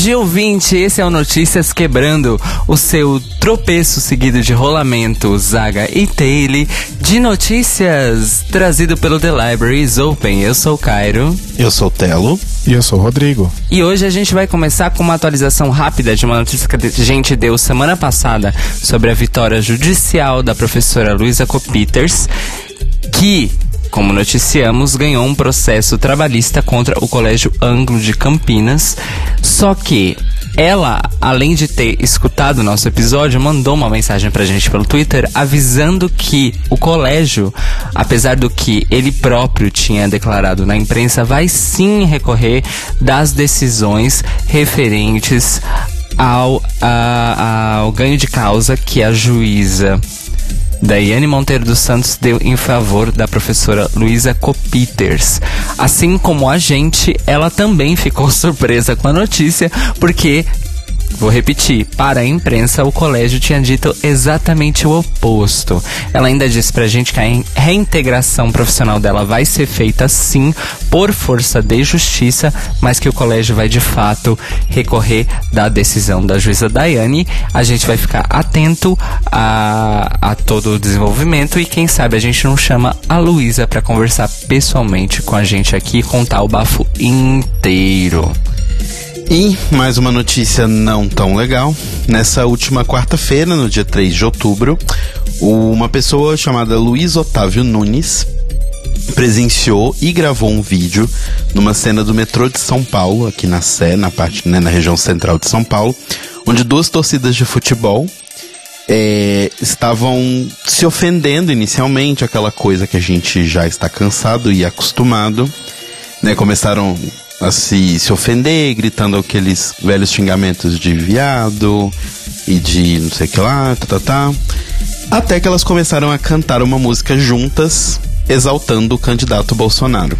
Dia, ouvinte. Esse é o Notícias Quebrando, o seu tropeço seguido de rolamento, zaga e taile de notícias trazido pelo The Libraries Open. Eu sou o Cairo. Eu sou o Telo. E eu sou o Rodrigo. E hoje a gente vai começar com uma atualização rápida de uma notícia que a gente deu semana passada sobre a vitória judicial da professora Luísa Copiters, que como noticiamos, ganhou um processo trabalhista contra o Colégio Anglo de Campinas. Só que ela, além de ter escutado o nosso episódio, mandou uma mensagem pra gente pelo Twitter avisando que o colégio, apesar do que ele próprio tinha declarado na imprensa, vai sim recorrer das decisões referentes ao, a, ao ganho de causa que a juíza Daiane Monteiro dos Santos deu em favor da professora Luísa Copiters. Assim como a gente, ela também ficou surpresa com a notícia, porque Vou repetir, para a imprensa o colégio tinha dito exatamente o oposto. Ela ainda disse pra gente que a reintegração profissional dela vai ser feita sim por força de justiça, mas que o colégio vai de fato recorrer da decisão da juíza Daiane. A gente vai ficar atento a, a todo o desenvolvimento e quem sabe a gente não chama a Luísa para conversar pessoalmente com a gente aqui e contar o bafo inteiro. E mais uma notícia não tão legal. Nessa última quarta-feira, no dia 3 de outubro, uma pessoa chamada Luiz Otávio Nunes presenciou e gravou um vídeo numa cena do metrô de São Paulo, aqui na Sé, na parte, né, na região central de São Paulo, onde duas torcidas de futebol é, estavam se ofendendo inicialmente, aquela coisa que a gente já está cansado e acostumado. Né, começaram a se, se ofender, gritando aqueles velhos xingamentos de viado e de não sei o que lá, tá, tá, tá. Até que elas começaram a cantar uma música juntas, exaltando o candidato Bolsonaro.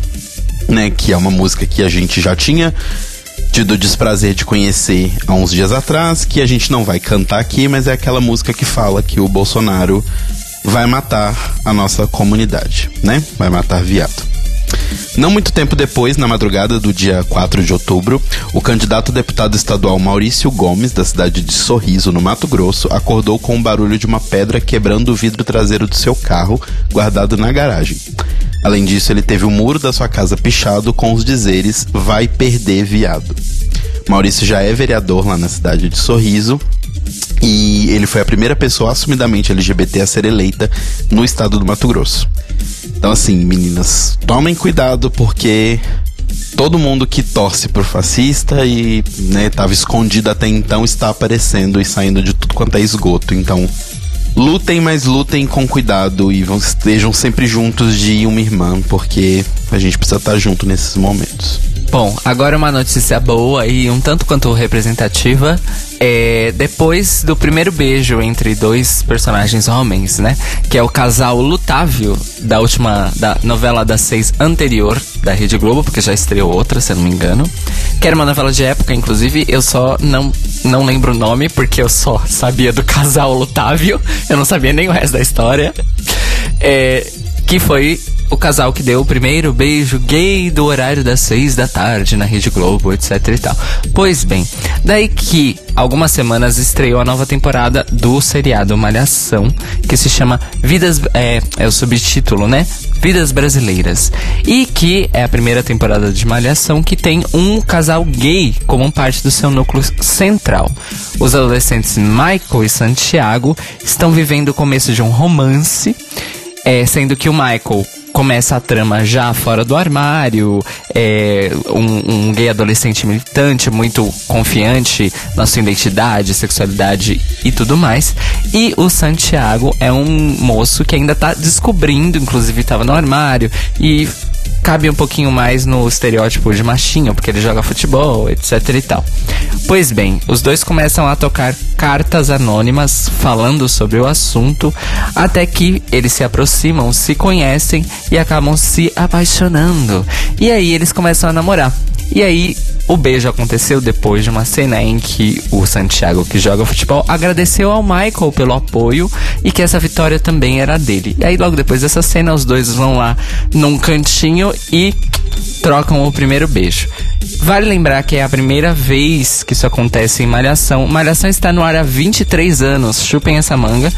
Né, que é uma música que a gente já tinha tido o desprazer de conhecer há uns dias atrás, que a gente não vai cantar aqui, mas é aquela música que fala que o Bolsonaro vai matar a nossa comunidade, né? Vai matar viado. Não muito tempo depois, na madrugada do dia 4 de outubro, o candidato a deputado estadual Maurício Gomes, da cidade de Sorriso, no Mato Grosso, acordou com o barulho de uma pedra quebrando o vidro traseiro do seu carro, guardado na garagem. Além disso, ele teve o muro da sua casa pichado com os dizeres: Vai perder, viado. Maurício já é vereador lá na cidade de Sorriso e ele foi a primeira pessoa assumidamente LGBT a ser eleita no estado do Mato Grosso. Então, assim, meninas, tomem cuidado porque todo mundo que torce por fascista e né, tava escondido até então está aparecendo e saindo de tudo quanto é esgoto. Então, lutem, mas lutem com cuidado e estejam sempre juntos de uma irmã, porque a gente precisa estar junto nesses momentos. Bom, agora uma notícia boa e um tanto quanto representativa. É, depois do primeiro beijo entre dois personagens homens, né? Que é o casal Lutávio da última da novela das seis anterior da Rede Globo, porque já estreou outra, se eu não me engano. Que era uma novela de época, inclusive, eu só não, não lembro o nome, porque eu só sabia do casal Lutávio, eu não sabia nem o resto da história. É, que foi o casal que deu o primeiro beijo gay do horário das seis da tarde na Rede Globo, etc e tal. Pois bem, daí que algumas semanas estreou a nova temporada do seriado Malhação, que se chama Vidas. É, é o subtítulo, né? Vidas Brasileiras. E que é a primeira temporada de Malhação que tem um casal gay como parte do seu núcleo central. Os adolescentes Michael e Santiago estão vivendo o começo de um romance. É, sendo que o Michael começa a trama já fora do armário, é, um, um, gay adolescente militante, muito confiante na sua identidade, sexualidade e tudo mais. E o Santiago é um moço que ainda tá descobrindo, inclusive estava no armário, e cabe um pouquinho mais no estereótipo de machinho, porque ele joga futebol, etc e tal. Pois bem, os dois começam a tocar cartas anônimas falando sobre o assunto, até que eles se aproximam, se conhecem e acabam se apaixonando. E aí eles começam a namorar. E aí, o beijo aconteceu depois de uma cena em que o Santiago, que joga futebol, agradeceu ao Michael pelo apoio e que essa vitória também era dele. E aí, logo depois dessa cena, os dois vão lá num cantinho e trocam o primeiro beijo. Vale lembrar que é a primeira vez que isso acontece em Malhação. Malhação está no ar há 23 anos, chupem essa manga.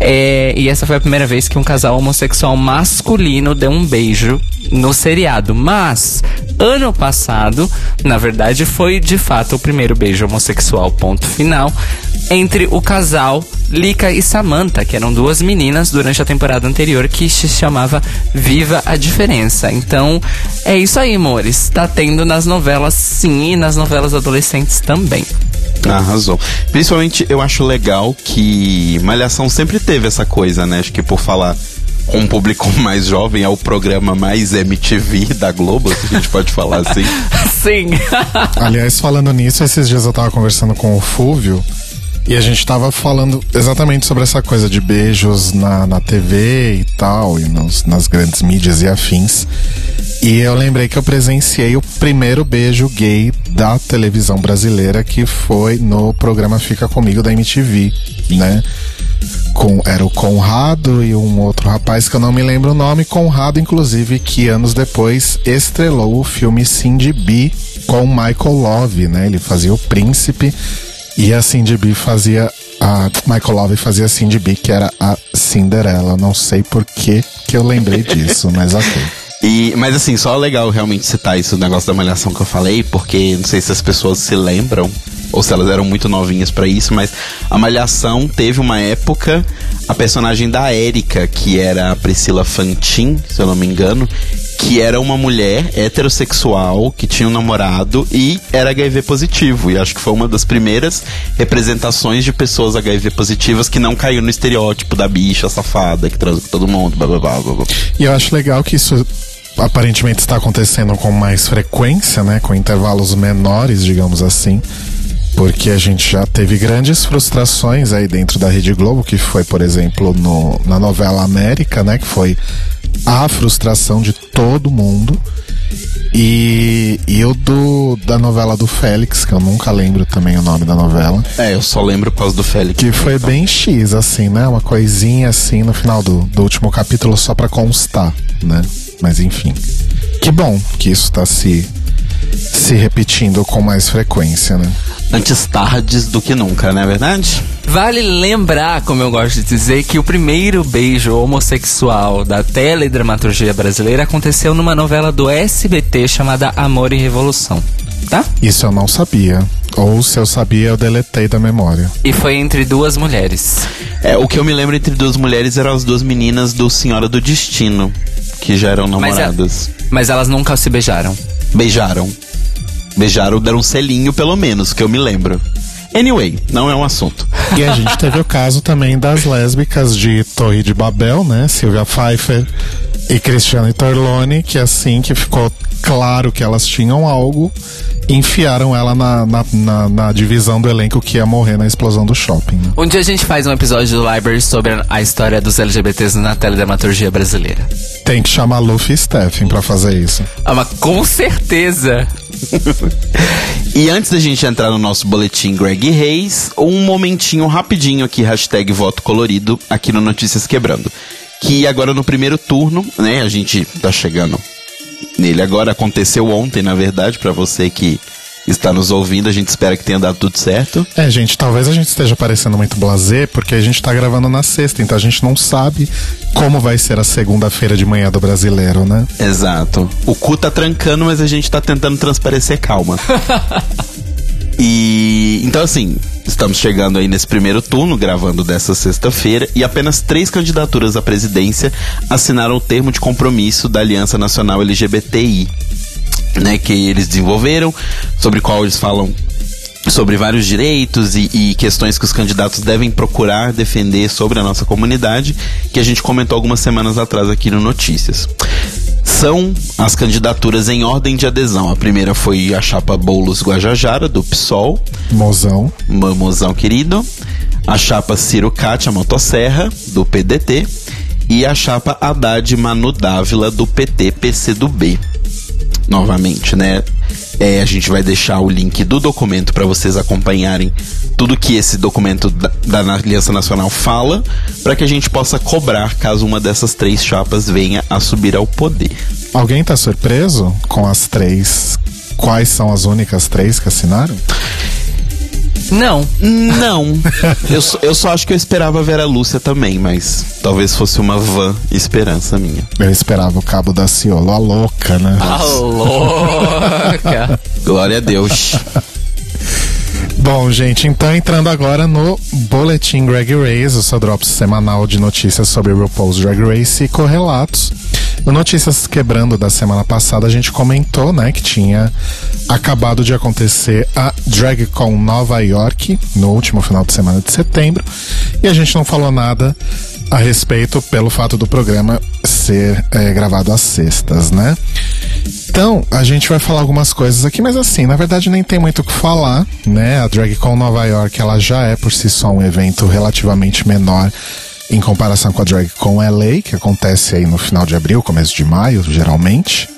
É, e essa foi a primeira vez que um casal homossexual masculino deu um beijo no seriado. Mas, ano passado, na verdade, foi de fato o primeiro beijo homossexual, ponto final, entre o casal Lika e Samantha, que eram duas meninas durante a temporada anterior que se chamava Viva a Diferença. Então, é isso aí, amores. Tá tendo nas novelas sim e nas novelas adolescentes também. Arrasou. Principalmente eu acho legal que Malhação sempre teve essa coisa, né? Acho que por falar com um público mais jovem, é o programa mais MTV da Globo, se a gente pode falar assim. Sim. Aliás, falando nisso, esses dias eu tava conversando com o Fúvio e a gente tava falando exatamente sobre essa coisa de beijos na, na TV e tal, e nos, nas grandes mídias e afins. E eu lembrei que eu presenciei o primeiro beijo gay da televisão brasileira, que foi no programa Fica Comigo da MTV, né? Com, era o Conrado e um outro rapaz que eu não me lembro o nome. Conrado, inclusive, que anos depois estrelou o filme Cindy B com Michael Love, né? Ele fazia o príncipe e a Cindy B fazia. A Michael Love fazia a Cindy B, que era a Cinderela. Não sei por que, que eu lembrei disso, mas ok. E, mas assim, só legal realmente citar isso, o negócio da malhação que eu falei, porque não sei se as pessoas se lembram, ou se elas eram muito novinhas para isso, mas a malhação teve uma época, a personagem da Érica, que era a Priscila Fantin, se eu não me engano, que era uma mulher heterossexual que tinha um namorado e era HIV positivo. E acho que foi uma das primeiras representações de pessoas HIV positivas que não caiu no estereótipo da bicha safada que transa com todo mundo. Blá, blá, blá, blá. E eu acho legal que isso aparentemente está acontecendo com mais frequência, né? Com intervalos menores, digamos assim. Porque a gente já teve grandes frustrações aí dentro da Rede Globo, que foi, por exemplo, no, na novela América, né? Que foi a frustração de todo mundo. E, e o do, da novela do Félix, que eu nunca lembro também o nome da novela. É, eu só lembro por causa do Félix. Que foi bem X, assim, né? Uma coisinha assim no final do, do último capítulo só pra constar, né? Mas enfim. Que bom que isso tá se, se repetindo com mais frequência, né? Antes tardes do que nunca, não é verdade? Vale lembrar, como eu gosto de dizer, que o primeiro beijo homossexual da teledramaturgia brasileira aconteceu numa novela do SBT chamada Amor e Revolução. Tá? Isso eu não sabia. Ou se eu sabia, eu deletei da memória. E foi entre duas mulheres. É, o que eu me lembro entre duas mulheres eram as duas meninas do Senhora do Destino, que já eram Mas, é- namoradas. mas elas nunca se beijaram. Beijaram. Beijaram, deram um selinho pelo menos, que eu me lembro. Anyway, não é um assunto. E a gente teve o caso também das lésbicas de Torre de Babel, né? Silvia Pfeiffer e Cristiane Torlone, que assim que ficou claro que elas tinham algo, enfiaram ela na, na, na- na divisão do elenco que ia morrer na explosão do shopping. né? Um dia a gente faz um episódio do Library sobre a história dos LGBTs na teledramaturgia brasileira. Tem que chamar Luffy e Stephen pra fazer isso. Ah, mas com certeza. E antes da gente entrar no nosso boletim Greg Reis, um momentinho rapidinho aqui, hashtag voto colorido, aqui no Notícias Quebrando. Que agora no primeiro turno, né, a gente tá chegando nele agora, aconteceu ontem, na verdade, pra você que está nos ouvindo, a gente espera que tenha dado tudo certo. É, gente, talvez a gente esteja parecendo muito blasé, porque a gente tá gravando na sexta, então a gente não sabe como vai ser a segunda-feira de manhã do brasileiro, né? Exato. O cu tá trancando, mas a gente tá tentando transparecer calma. E então assim, estamos chegando aí nesse primeiro turno, gravando dessa sexta-feira, e apenas três candidaturas à presidência assinaram o termo de compromisso da Aliança Nacional LGBTI, né, que eles desenvolveram, sobre qual eles falam sobre vários direitos e, e questões que os candidatos devem procurar defender sobre a nossa comunidade, que a gente comentou algumas semanas atrás aqui no Notícias. São as candidaturas em ordem de adesão. A primeira foi a chapa Boulos Guajajara, do PSOL, Mozão. Mamozão querido. A chapa Ciro Cátia Motosserra, do PDT. E a chapa Haddad Manu Dávila, do PT PCdoB. Novamente, né? É, a gente vai deixar o link do documento para vocês acompanharem tudo que esse documento da, da Aliança Nacional fala, para que a gente possa cobrar caso uma dessas três chapas venha a subir ao poder. Alguém tá surpreso com as três? Quais são as únicas três que assinaram? Não. Não. eu, só, eu só acho que eu esperava ver a Lúcia também, mas talvez fosse uma van esperança minha. Eu esperava o cabo da Ciolo, a louca, né? A louca. Glória a Deus. Bom, gente, então entrando agora no Boletim Drag Race, o seu drops semanal de notícias sobre RuPaul's Drag Race e correlatos. No Notícias Quebrando da semana passada, a gente comentou, né, que tinha acabado de acontecer a DragCon Nova York, no último final de semana de setembro, e a gente não falou nada a respeito pelo fato do programa ser é, gravado às sextas, né? Então, a gente vai falar algumas coisas aqui, mas assim, na verdade nem tem muito o que falar, né? A DragCon Nova York, ela já é por si só um evento relativamente menor em comparação com a DragCon LA, que acontece aí no final de abril, começo de maio, geralmente.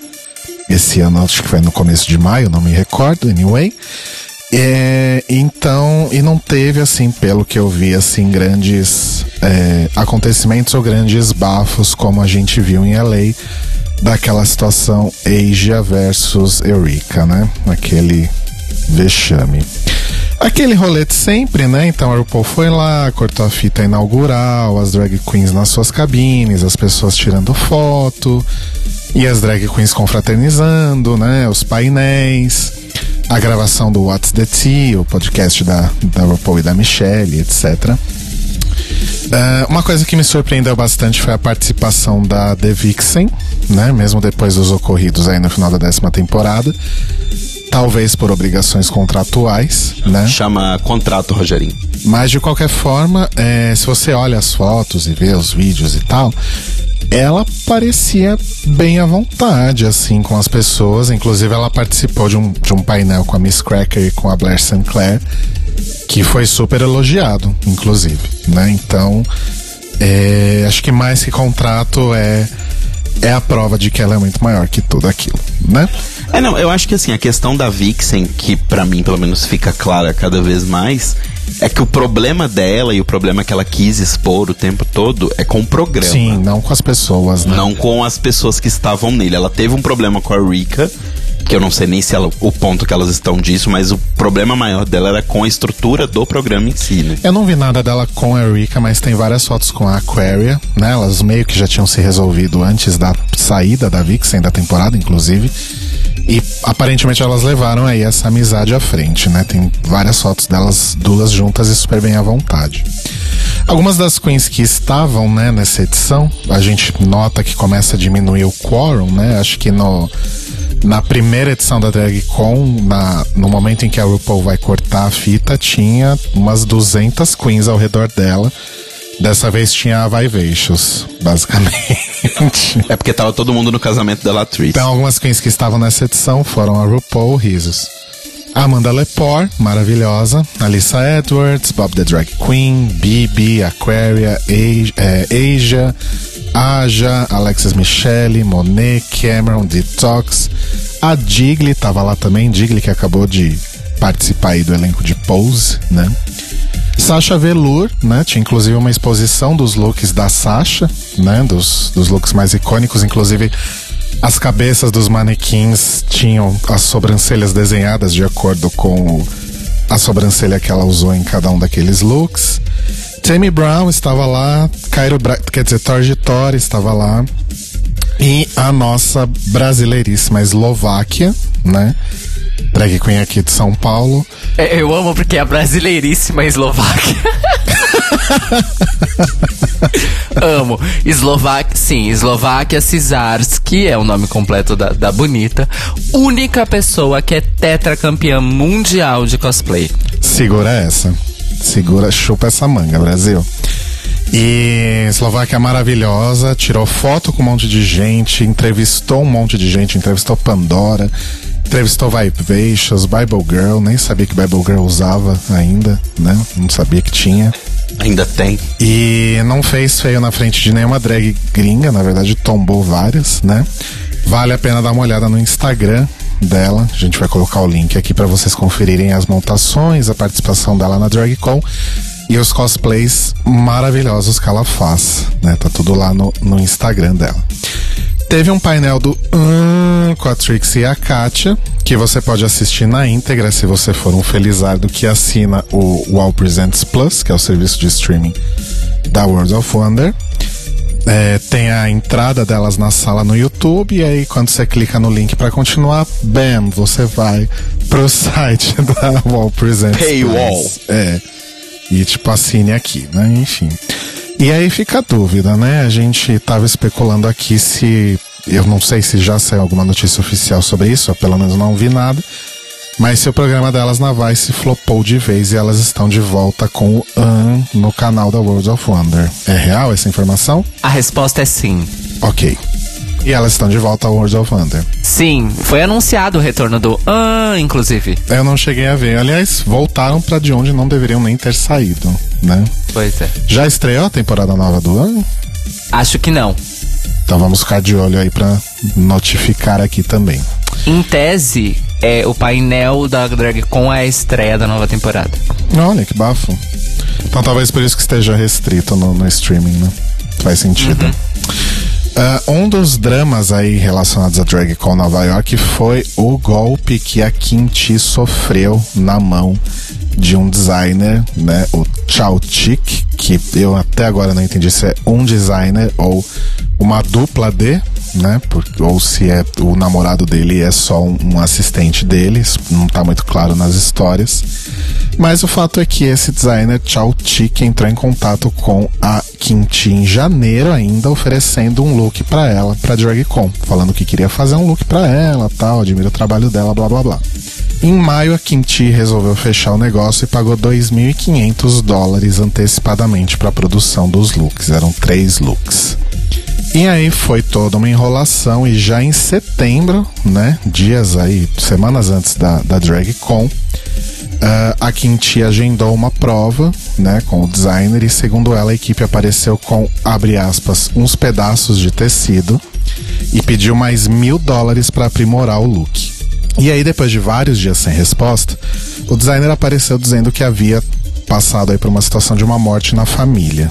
Esse ano acho que foi no começo de maio, não me recordo, anyway. É, então, e não teve, assim, pelo que eu vi, assim, grandes é, acontecimentos ou grandes bafos como a gente viu em LA daquela situação Asia versus Eureka, né? Aquele vexame. Aquele rolê de sempre, né? Então a RuPaul foi lá, cortou a fita inaugural, as drag queens nas suas cabines, as pessoas tirando foto, e as drag queens confraternizando, né? Os painéis, a gravação do What's the Tea, o podcast da, da RuPaul e da Michelle, etc. Uh, uma coisa que me surpreendeu bastante foi a participação da The Vixen, né? Mesmo depois dos ocorridos aí no final da décima temporada. Talvez por obrigações contratuais, né? Chama contrato, Rogerinho. Mas de qualquer forma, é, se você olha as fotos e vê os vídeos e tal, ela parecia bem à vontade, assim, com as pessoas. Inclusive, ela participou de um, de um painel com a Miss Cracker e com a Blair Sinclair que foi super elogiado, inclusive, né? Então, é, acho que mais que contrato é é a prova de que ela é muito maior que tudo aquilo, né? É, não, eu acho que assim, a questão da Vixen, que para mim pelo menos fica clara cada vez mais, é que o problema dela e o problema que ela quis expor o tempo todo é com o programa. Sim, não com as pessoas, né? Não com as pessoas que estavam nele. Ela teve um problema com a Rika, que eu não sei nem se ela, o ponto que elas estão disso, mas o problema maior dela era com a estrutura do programa em si, né? Eu não vi nada dela com a Erika, mas tem várias fotos com a Aquaria, né? Elas meio que já tinham se resolvido antes da saída da Vixen da temporada, inclusive. E aparentemente elas levaram aí essa amizade à frente, né? Tem várias fotos delas duas juntas e super bem à vontade. Algumas das queens que estavam, né, nessa edição, a gente nota que começa a diminuir o quórum, né? Acho que no na primeira edição da DragCon, na, no momento em que a RuPaul vai cortar a fita, tinha umas 200 queens ao redor dela. Dessa vez tinha a Vivacious, basicamente. É porque tava todo mundo no casamento da Latrice. Então, algumas queens que estavam nessa edição foram a RuPaul, risos. Amanda Lepore, maravilhosa. Alissa Edwards, Bob the Drag Queen, Bibi, Aquaria, é, Asia, Aja, Alexis Michelle, Monet, Cameron, Detox. A Digli tava lá também, Digli que acabou de participar aí do elenco de Pose, né? Sasha Velour, né? Tinha inclusive uma exposição dos looks da Sasha, né? Dos, dos looks mais icônicos, inclusive as cabeças dos manequins tinham as sobrancelhas desenhadas de acordo com a sobrancelha que ela usou em cada um daqueles looks. Tammy Brown estava lá, Cairo Bra quer dizer, Torge Tori estava lá. E a nossa brasileiríssima Eslováquia, né? Drag Queen aqui de São Paulo. É, eu amo porque é a brasileiríssima Eslováquia. Amo. Eslováquia, sim, Eslováquia Cesarski é o nome completo da, da bonita. Única pessoa que é tetracampeã mundial de cosplay. Segura essa. Segura, chupa essa manga, Brasil. E Eslováquia maravilhosa, tirou foto com um monte de gente, entrevistou um monte de gente, entrevistou Pandora, entrevistou Vivacious, Bible Girl, nem sabia que Bible Girl usava ainda, né? Não sabia que tinha. Ainda tem. E não fez feio na frente de nenhuma drag gringa, na verdade tombou várias, né? Vale a pena dar uma olhada no Instagram dela. A gente vai colocar o link aqui para vocês conferirem as montações, a participação dela na DragCon e os cosplays maravilhosos que ela faz, né? Tá tudo lá no, no Instagram dela. Teve um painel do hum, com a Trixie e a Katia, que você pode assistir na íntegra se você for um felizardo que assina o Wall Presents Plus, que é o serviço de streaming da World of Wonder. É, tem a entrada delas na sala no YouTube, e aí quando você clica no link para continuar, bam, você vai pro site da Wall Presents Paywall. Plus. É. E tipo, assine aqui, né? Enfim. E aí fica a dúvida, né? A gente tava especulando aqui se. Eu não sei se já saiu alguma notícia oficial sobre isso, eu pelo menos não vi nada. Mas se o programa delas na Vice flopou de vez e elas estão de volta com o An no canal da World of Wonder. É real essa informação? A resposta é sim. Ok. E elas estão de volta ao World of Wonder. Sim, foi anunciado o retorno do Ah, inclusive. Eu não cheguei a ver. Aliás, voltaram pra de onde não deveriam nem ter saído, né? Pois é. Já estreou a temporada nova do An? Acho que não. Então vamos ficar de olho aí pra notificar aqui também. Em tese, é, o painel da DragCon é a estreia da nova temporada. Olha que bafo. Então talvez por isso que esteja restrito no, no streaming, né? Faz sentido. Uh, um dos dramas aí relacionados a DragCon Nova York foi o golpe que a Kimchi sofreu na mão de um designer, né? O Chao Chik, que eu até agora não entendi se é um designer ou uma dupla de, né? Porque, ou se é o namorado dele é só um, um assistente dele, isso não tá muito claro nas histórias. Mas o fato é que esse designer Chao Chik entrou em contato com a Kimchi em janeiro ainda, oferecendo um look para ela, para DragCon, falando que queria fazer um look para ela, tal, admira o trabalho dela, blá blá blá. Em maio, a Kimchi resolveu fechar o negócio e pagou 2.500 dólares antecipadamente para a produção dos looks. Eram três looks. E aí foi toda uma enrolação e já em setembro, né, dias aí, semanas antes da, da DragCon, Uh, a Kimchi agendou uma prova, né, com o designer e segundo ela a equipe apareceu com, abre aspas, uns pedaços de tecido e pediu mais mil dólares para aprimorar o look. E aí depois de vários dias sem resposta, o designer apareceu dizendo que havia passado aí por uma situação de uma morte na família.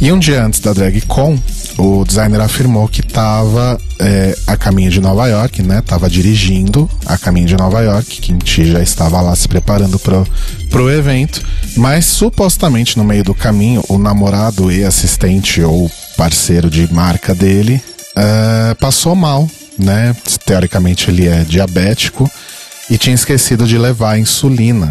E um dia antes da DragCon, o designer afirmou que estava é, a caminho de Nova York, né? Tava dirigindo a caminho de Nova York. Kimchi já estava lá se preparando pro, pro evento. Mas supostamente no meio do caminho, o namorado e assistente ou parceiro de marca dele uh, passou mal, né? Teoricamente ele é diabético e tinha esquecido de levar insulina.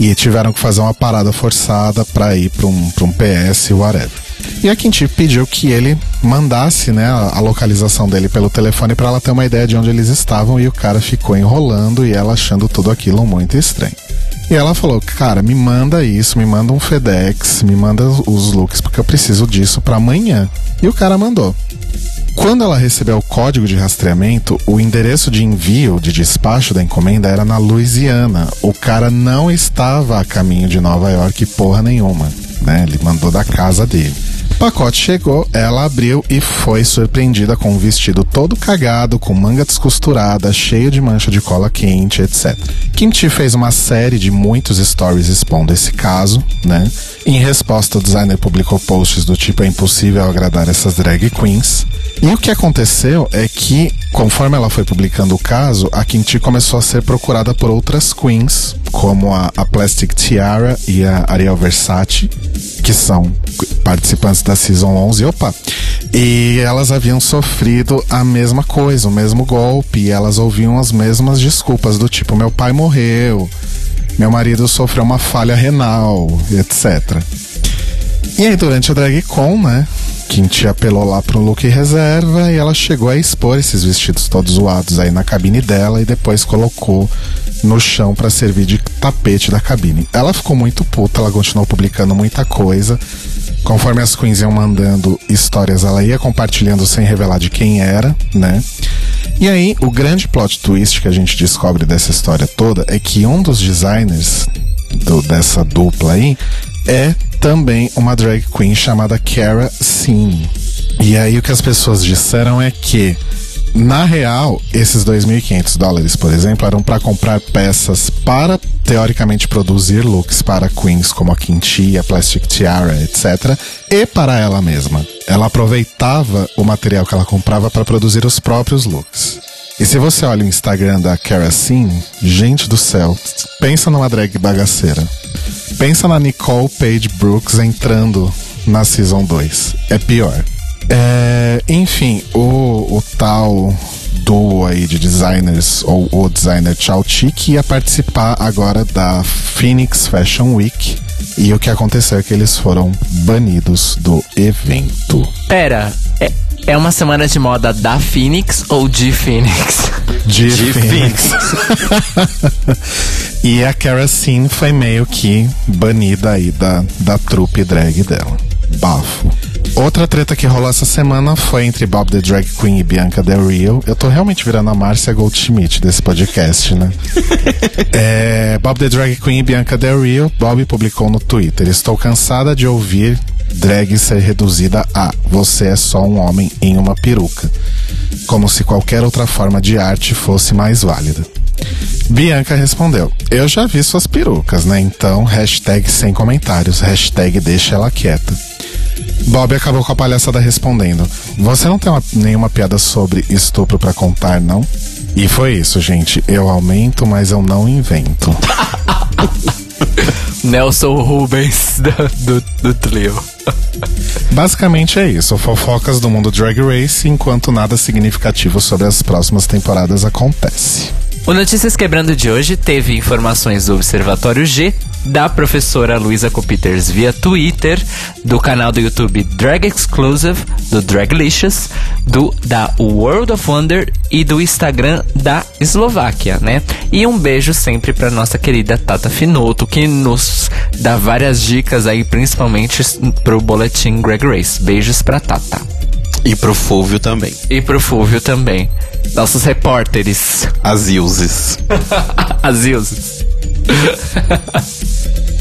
E tiveram que fazer uma parada forçada para ir para um, um PS, whatever. E a Quinti pediu que ele mandasse né, a, localização dele pelo telefone para ela ter uma ideia de onde eles estavam e o cara ficou enrolando e ela achando tudo aquilo muito estranho. E ela falou, cara, me manda isso, me manda um FedEx, me manda os looks, porque eu preciso disso para amanhã. E o cara mandou. Quando ela recebeu o código de rastreamento, o endereço de envio de despacho da encomenda era na Louisiana. O cara não estava a caminho de Nova York porra nenhuma, né? Ele mandou da casa dele. Pacote chegou, ela abriu e foi surpreendida com um vestido todo cagado, com manga descosturada, cheio de mancha de cola quente, etc. Kimchi fez uma série de muitos stories expondo esse caso, né? Em resposta, o designer publicou posts do tipo é impossível agradar essas drag queens. E o que aconteceu é que, conforme ela foi publicando o caso, a Kimchi começou a ser procurada por outras queens, como a, a Plastic Tiara e a Ariel Versace, que são participantes da Season 11. Opa! E elas haviam sofrido a mesma coisa, o mesmo golpe, e elas ouviam as mesmas desculpas, do tipo: meu pai morreu, meu marido sofreu uma falha renal, etc. E aí, durante a DragCon, né? Kimchi apelou lá pro look reserva e ela chegou a expor esses vestidos todos zoados aí na cabine dela e depois colocou no chão para servir de tapete da cabine. Ela ficou muito puta, ela continuou publicando muita coisa. Conforme as queens iam mandando histórias, ela ia compartilhando sem revelar de quem era, né? E aí, o grande plot twist que a gente descobre dessa história toda é que um dos designers do, dessa dupla aí é também uma drag queen chamada Kara Sim. E aí o que as pessoas disseram é que Na real, esses 2.500 dólares, por exemplo, eram para comprar peças para teoricamente produzir looks para queens como a Kinti, a Plastic Tiara, etc. E para ela mesma. Ela aproveitava o material que ela comprava para produzir os próprios looks. E se você olha o Instagram da Kerosene, gente do céu, pensa numa drag bagaceira. Pensa na Nicole Page Brooks entrando na Season 2. É pior. É, enfim, o, o tal duo aí de designers, ou o designer Chauchi, que ia participar agora da Phoenix Fashion Week. E o que aconteceu é que eles foram banidos do evento. Pera, é, é uma semana de moda da Phoenix ou de Phoenix? De, de Phoenix. Phoenix. e a Kerosene foi meio que banida aí da, da trupe drag dela. Bafo. Outra treta que rolou essa semana foi entre Bob the Drag Queen e Bianca Del Rio. Eu tô realmente virando a Márcia Goldschmidt desse podcast, né? é, Bob the Drag Queen e Bianca Del Rio. Bob publicou no Twitter: Estou cansada de ouvir drag ser reduzida a você é só um homem em uma peruca. Como se qualquer outra forma de arte fosse mais válida. Bianca respondeu: Eu já vi suas perucas, né? Então, hashtag sem comentários, hashtag deixa ela quieta. Bob acabou com a palhaçada respondendo: Você não tem uma, nenhuma piada sobre estupro para contar, não? E foi isso, gente. Eu aumento, mas eu não invento. Nelson Rubens do, do, do trio. Basicamente é isso, fofocas do mundo Drag Race, enquanto nada significativo sobre as próximas temporadas acontece. O Notícias Quebrando de hoje teve informações do Observatório G, da professora Luisa Copiters via Twitter, do canal do YouTube Drag Exclusive, do Draglicious, do da World of Wonder e do Instagram da Eslováquia, né? E um beijo sempre para nossa querida Tata Finoto, que nos dá várias dicas aí, principalmente pro boletim Drag Race. Beijos pra Tata. E pro Fúvio também. E pro Fúvio também. Nossos repórteres. As Ilses. As Ilses.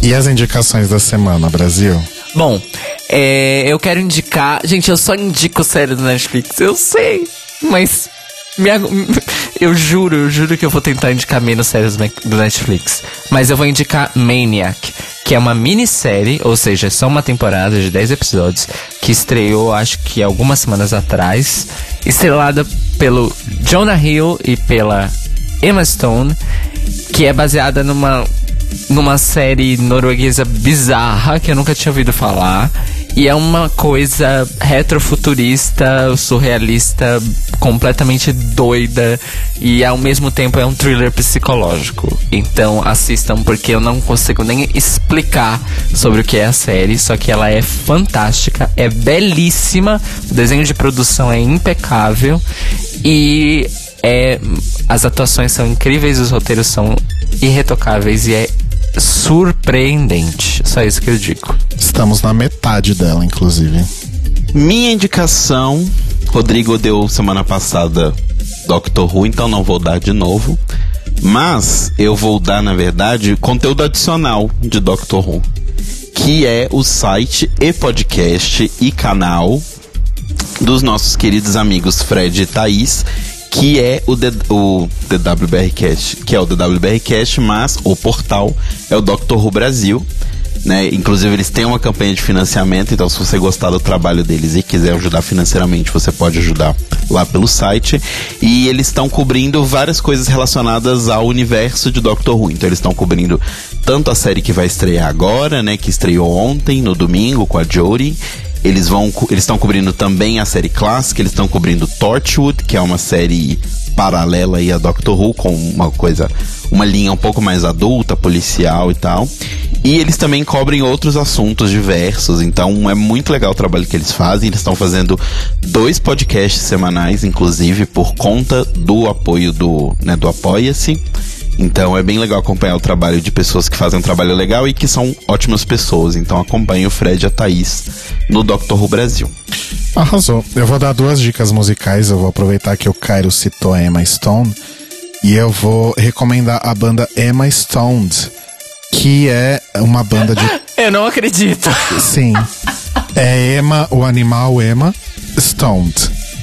e as indicações da semana, Brasil? Bom, é, eu quero indicar. Gente, eu só indico série do Netflix, eu sei. Mas. Eu juro, eu juro que eu vou tentar indicar menos séries do Netflix. Mas eu vou indicar Maniac, que é uma minissérie, ou seja, só uma temporada de 10 episódios, que estreou acho que algumas semanas atrás, estrelada pelo Jonah Hill e pela Emma Stone, que é baseada numa numa série norueguesa bizarra que eu nunca tinha ouvido falar. E é uma coisa retrofuturista, surrealista, completamente doida. E ao mesmo tempo é um thriller psicológico. Então assistam, porque eu não consigo nem explicar sobre o que é a série. Só que ela é fantástica, é belíssima. O desenho de produção é impecável. E é, as atuações são incríveis, os roteiros são irretocáveis e é surpreendente. Só isso que eu digo. Estamos na metade dela, inclusive. Minha indicação, Rodrigo deu semana passada Doctor Who, então não vou dar de novo. Mas eu vou dar, na verdade, conteúdo adicional de Doctor Who. Que é o site e podcast e canal dos nossos queridos amigos Fred e Thaís, que é o, D, o que é o DWBRcast, mas o portal é o Dr. Who Brasil. Né? Inclusive eles têm uma campanha de financiamento, então se você gostar do trabalho deles e quiser ajudar financeiramente, você pode ajudar lá pelo site. E eles estão cobrindo várias coisas relacionadas ao universo de Doctor Who. Então eles estão cobrindo tanto a série que vai estrear agora, né, que estreou ontem no domingo com a Jodie, eles vão, eles estão cobrindo também a série clássica, eles estão cobrindo Torchwood, que é uma série paralela aí a Doctor Who com uma coisa, uma linha um pouco mais adulta, policial e tal. E eles também cobrem outros assuntos diversos, então é muito legal o trabalho que eles fazem. Eles estão fazendo dois podcasts semanais, inclusive por conta do apoio do, né, do Apoia-se. Então é bem legal acompanhar o trabalho de pessoas que fazem um trabalho legal e que são ótimas pessoas. Então acompanhe o Fred e a Thaís no Doctor Who Brasil. Arrasou. Eu vou dar duas dicas musicais. Eu vou aproveitar que o Cairo citou a Emma Stone. E eu vou recomendar a banda Emma Stoned, que é uma banda de. eu não acredito. Sim. É Emma, o animal Emma Stoned.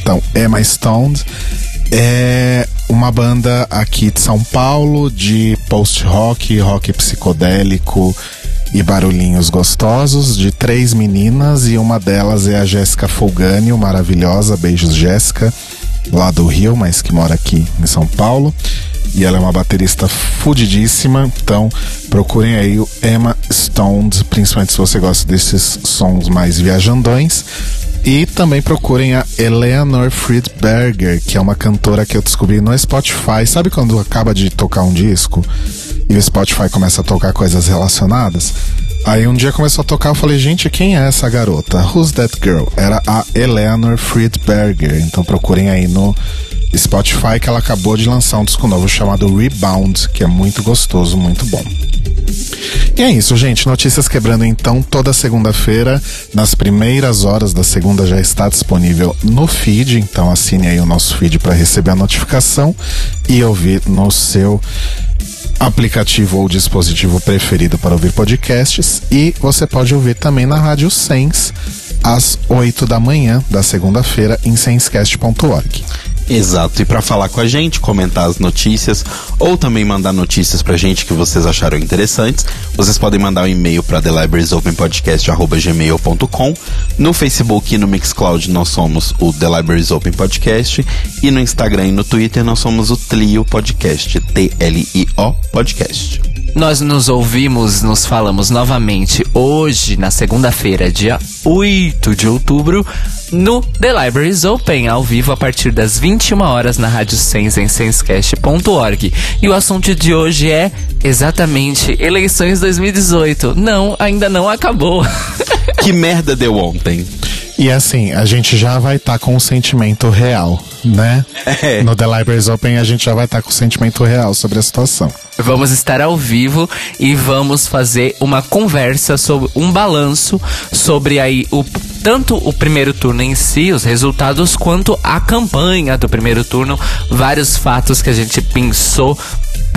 Então, Emma Stoned é uma banda aqui de São Paulo de post-rock, rock psicodélico e barulhinhos gostosos de três meninas e uma delas é a Jéssica Folgani, maravilhosa, beijos Jéssica, lá do Rio, mas que mora aqui em São Paulo. E ela é uma baterista fudidíssima, então procurem aí o Emma Stones, principalmente se você gosta desses sons mais viajandões. E também procurem a Eleanor Friedberger, que é uma cantora que eu descobri no Spotify. Sabe quando acaba de tocar um disco e o Spotify começa a tocar coisas relacionadas? Aí um dia começou a tocar, eu falei, gente, quem é essa garota? Who's that girl? Era a Eleanor Friedberger. Então procurem aí no Spotify que ela acabou de lançar um disco novo chamado Rebound, que é muito gostoso, muito bom. E é isso, gente. Notícias quebrando então toda segunda-feira, nas primeiras horas da segunda já está disponível no feed, então assine aí o nosso feed para receber a notificação e ouvir no seu aplicativo ou dispositivo preferido para ouvir podcasts e você pode ouvir também na Rádio Sens às 8 da manhã da segunda-feira em senscast.org. Exato, e para falar com a gente, comentar as notícias ou também mandar notícias pra gente que vocês acharam interessantes, vocês podem mandar um e-mail para thelibrariesopenpodcast@gmail.com. No Facebook e no Mixcloud nós somos o The Libraries Open Podcast e no Instagram e no Twitter nós somos o Tlio Podcast, T L I O Podcast. Nós nos ouvimos, nos falamos novamente hoje, na segunda-feira, dia 8 de outubro, no The Libraries Open, ao vivo a partir das 21 horas na Rádio Sens em senscast.org. E o assunto de hoje é exatamente eleições 2018. Não, ainda não acabou. que merda deu ontem? E assim, a gente já vai estar tá com o sentimento real, né? É. No The Libraries Open a gente já vai estar tá com o sentimento real sobre a situação. Vamos estar ao vivo e vamos fazer uma conversa sobre um balanço sobre aí o tanto o primeiro turno em si, os resultados, quanto a campanha do primeiro turno, vários fatos que a gente pensou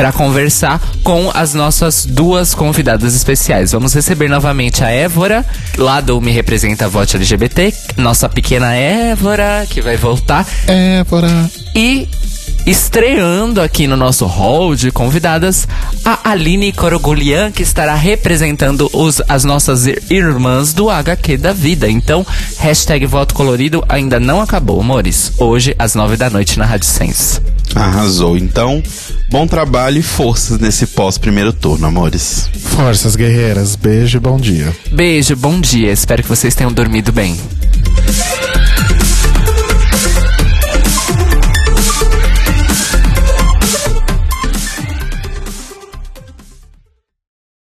para conversar com as nossas duas convidadas especiais. Vamos receber novamente a Évora, lá do Me Representa Vote LGBT, nossa pequena Évora, que vai voltar. Évora. E estreando aqui no nosso hall de convidadas, a Aline Corogolian, que estará representando os, as nossas irmãs do HQ da vida. Então, hashtag voto colorido ainda não acabou, amores. Hoje, às nove da noite, na Rádio Sense. Arrasou. Então, bom trabalho e forças nesse pós-primeiro turno, amores. Forças, guerreiras. Beijo e bom dia. Beijo, bom dia. Espero que vocês tenham dormido bem.